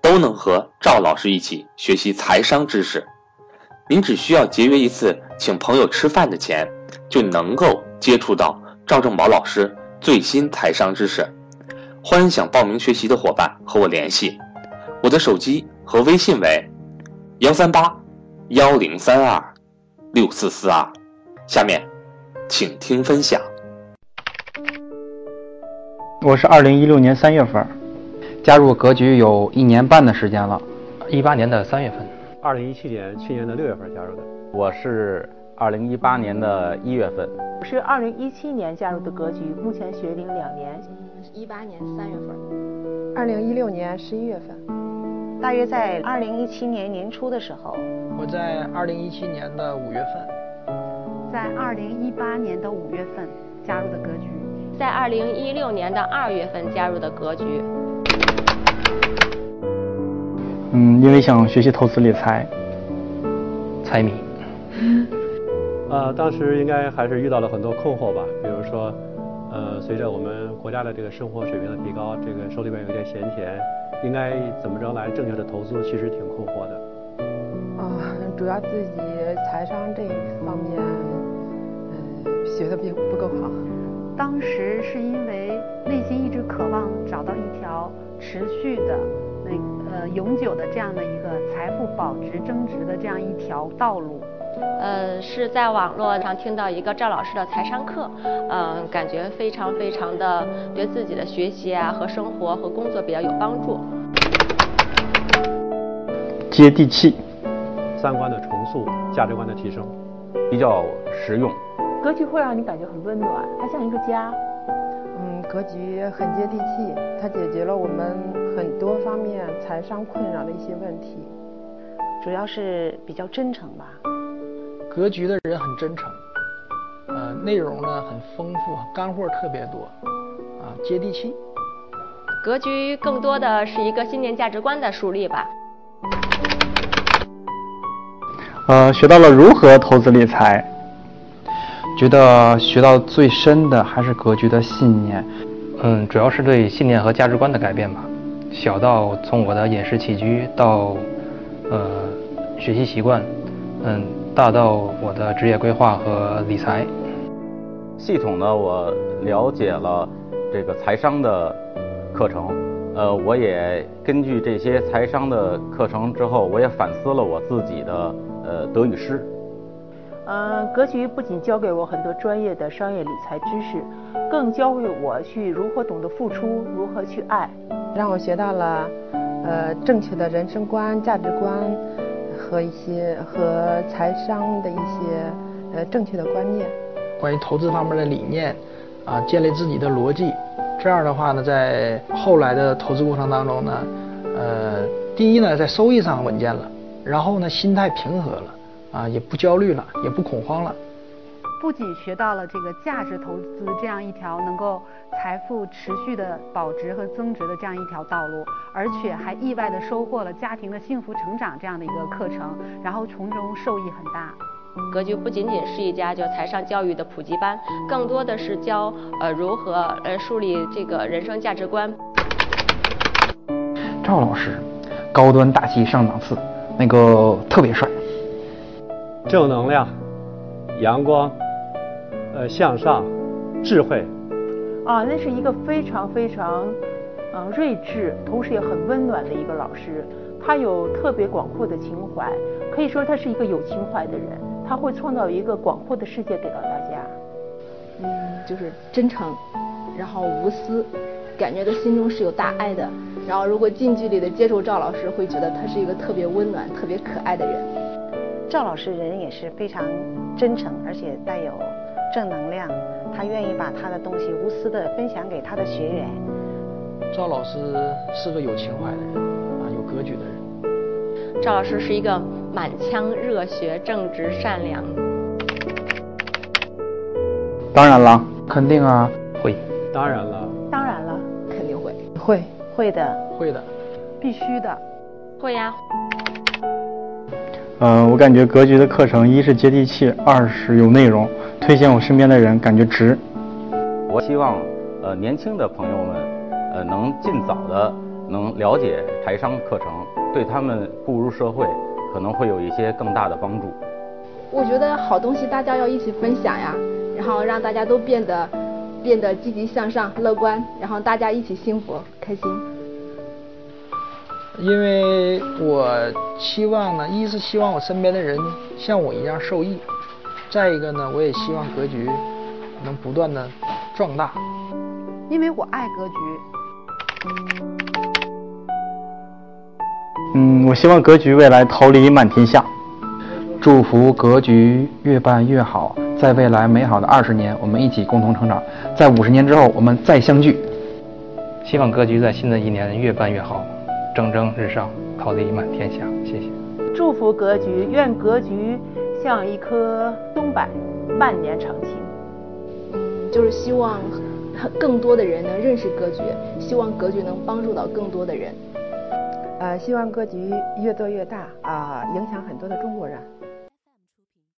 都能和赵老师一起学习财商知识。您只需要节约一次请朋友吃饭的钱，就能够接触到赵正宝老师最新财商知识。欢迎想报名学习的伙伴和我联系，我的手机和微信为幺三八幺零三二六四四二。下面，请听分享。我是二零一六年三月份。加入格局有一年半的时间了，一八年的三月份，二零一七年去年的六月份加入的。我是二零一八年的一月份。我是二零一七年加入的格局，目前学龄两年，一八年三月份，二零一六年十一月份，大约在二零一七年年初的时候。我在二零一七年的五月份，在二零一八年的五月份加入的格局，在二零一六年的二月份加入的格局。嗯，因为想学习投资理财，财迷。呃，当时应该还是遇到了很多困惑吧，比如说，呃，随着我们国家的这个生活水平的提高，这个手里边有点闲钱，应该怎么着来正确的投资，其实挺困惑的。啊，主要自己财商这一方面，嗯，学的并不够好。当时是因为内心一直渴望找到一条持续的。呃，永久的这样的一个财富保值增值的这样一条道路，呃，是在网络上听到一个赵老师的财商课，嗯，感觉非常非常的对自己的学习啊和生活和工作比较有帮助。接地气，三观的重塑，价值观的提升，比较实用。格局会让你感觉很温暖，它像一个家。嗯，格局很接地气，它解决了我们很多方面财商困扰的一些问题，主要是比较真诚吧。格局的人很真诚，呃，内容呢很丰富，干货特别多，啊，接地气。格局更多的是一个信念价值观的树立吧。呃，学到了如何投资理财。觉得学到最深的还是格局的信念，嗯，主要是对信念和价值观的改变吧。小到从我的饮食起居到，呃，学习习惯，嗯，大到我的职业规划和理财。系统呢，我了解了这个财商的课程，呃，我也根据这些财商的课程之后，我也反思了我自己的呃得与失。嗯，格局不仅教给我很多专业的商业理财知识，更教会我去如何懂得付出，如何去爱，让我学到了呃正确的人生观、价值观和一些和财商的一些呃正确的观念。关于投资方面的理念啊，建立自己的逻辑，这样的话呢，在后来的投资过程当中呢，呃，第一呢，在收益上稳健了，然后呢，心态平和了。啊，也不焦虑了，也不恐慌了。不仅学到了这个价值投资这样一条能够财富持续的保值和增值的这样一条道路，而且还意外的收获了家庭的幸福成长这样的一个课程，然后从中受益很大。格局不仅仅是一家就财商教育的普及班，更多的是教呃如何呃树立这个人生价值观。赵老师，高端大气上档次，那个特别帅。正能量、阳光、呃向上、智慧，啊，那是一个非常非常，嗯睿智，同时也很温暖的一个老师。他有特别广阔的情怀，可以说他是一个有情怀的人。他会创造一个广阔的世界给到大家。嗯，就是真诚，然后无私，感觉他心中是有大爱的。然后如果近距离的接触赵老师，会觉得他是一个特别温暖、特别可爱的人。赵老师人也是非常真诚，而且带有正能量。他愿意把他的东西无私的分享给他的学员。赵老师是个有情怀的人，啊，有格局的人。赵老师是一个满腔热血、正直、善良。当然了，肯定啊，会。当然了，当然了，肯定会。会，会的，会的，必须的。会呀。嗯，我感觉格局的课程，一是接地气，二是有内容，推荐我身边的人，感觉值。我希望，呃，年轻的朋友们，呃，能尽早的能了解台商课程，对他们步入社会可能会有一些更大的帮助。我觉得好东西大家要一起分享呀，然后让大家都变得变得积极向上、乐观，然后大家一起幸福开心。因为我期望呢，一是希望我身边的人像我一样受益，再一个呢，我也希望格局能不断的壮大。因为我爱格局。嗯，我希望格局未来桃李满天下。祝福格局越办越好，在未来美好的二十年，我们一起共同成长。在五十年之后，我们再相聚。希望格局在新的一年越办越好。蒸蒸日上，桃李满天下。谢谢。祝福格局，愿格局像一棵松柏，万年长青。嗯，就是希望 更多的人能认识格局，希望格局能帮助到更多的人。呃，希望格局越做越大啊，影响很多的中国人。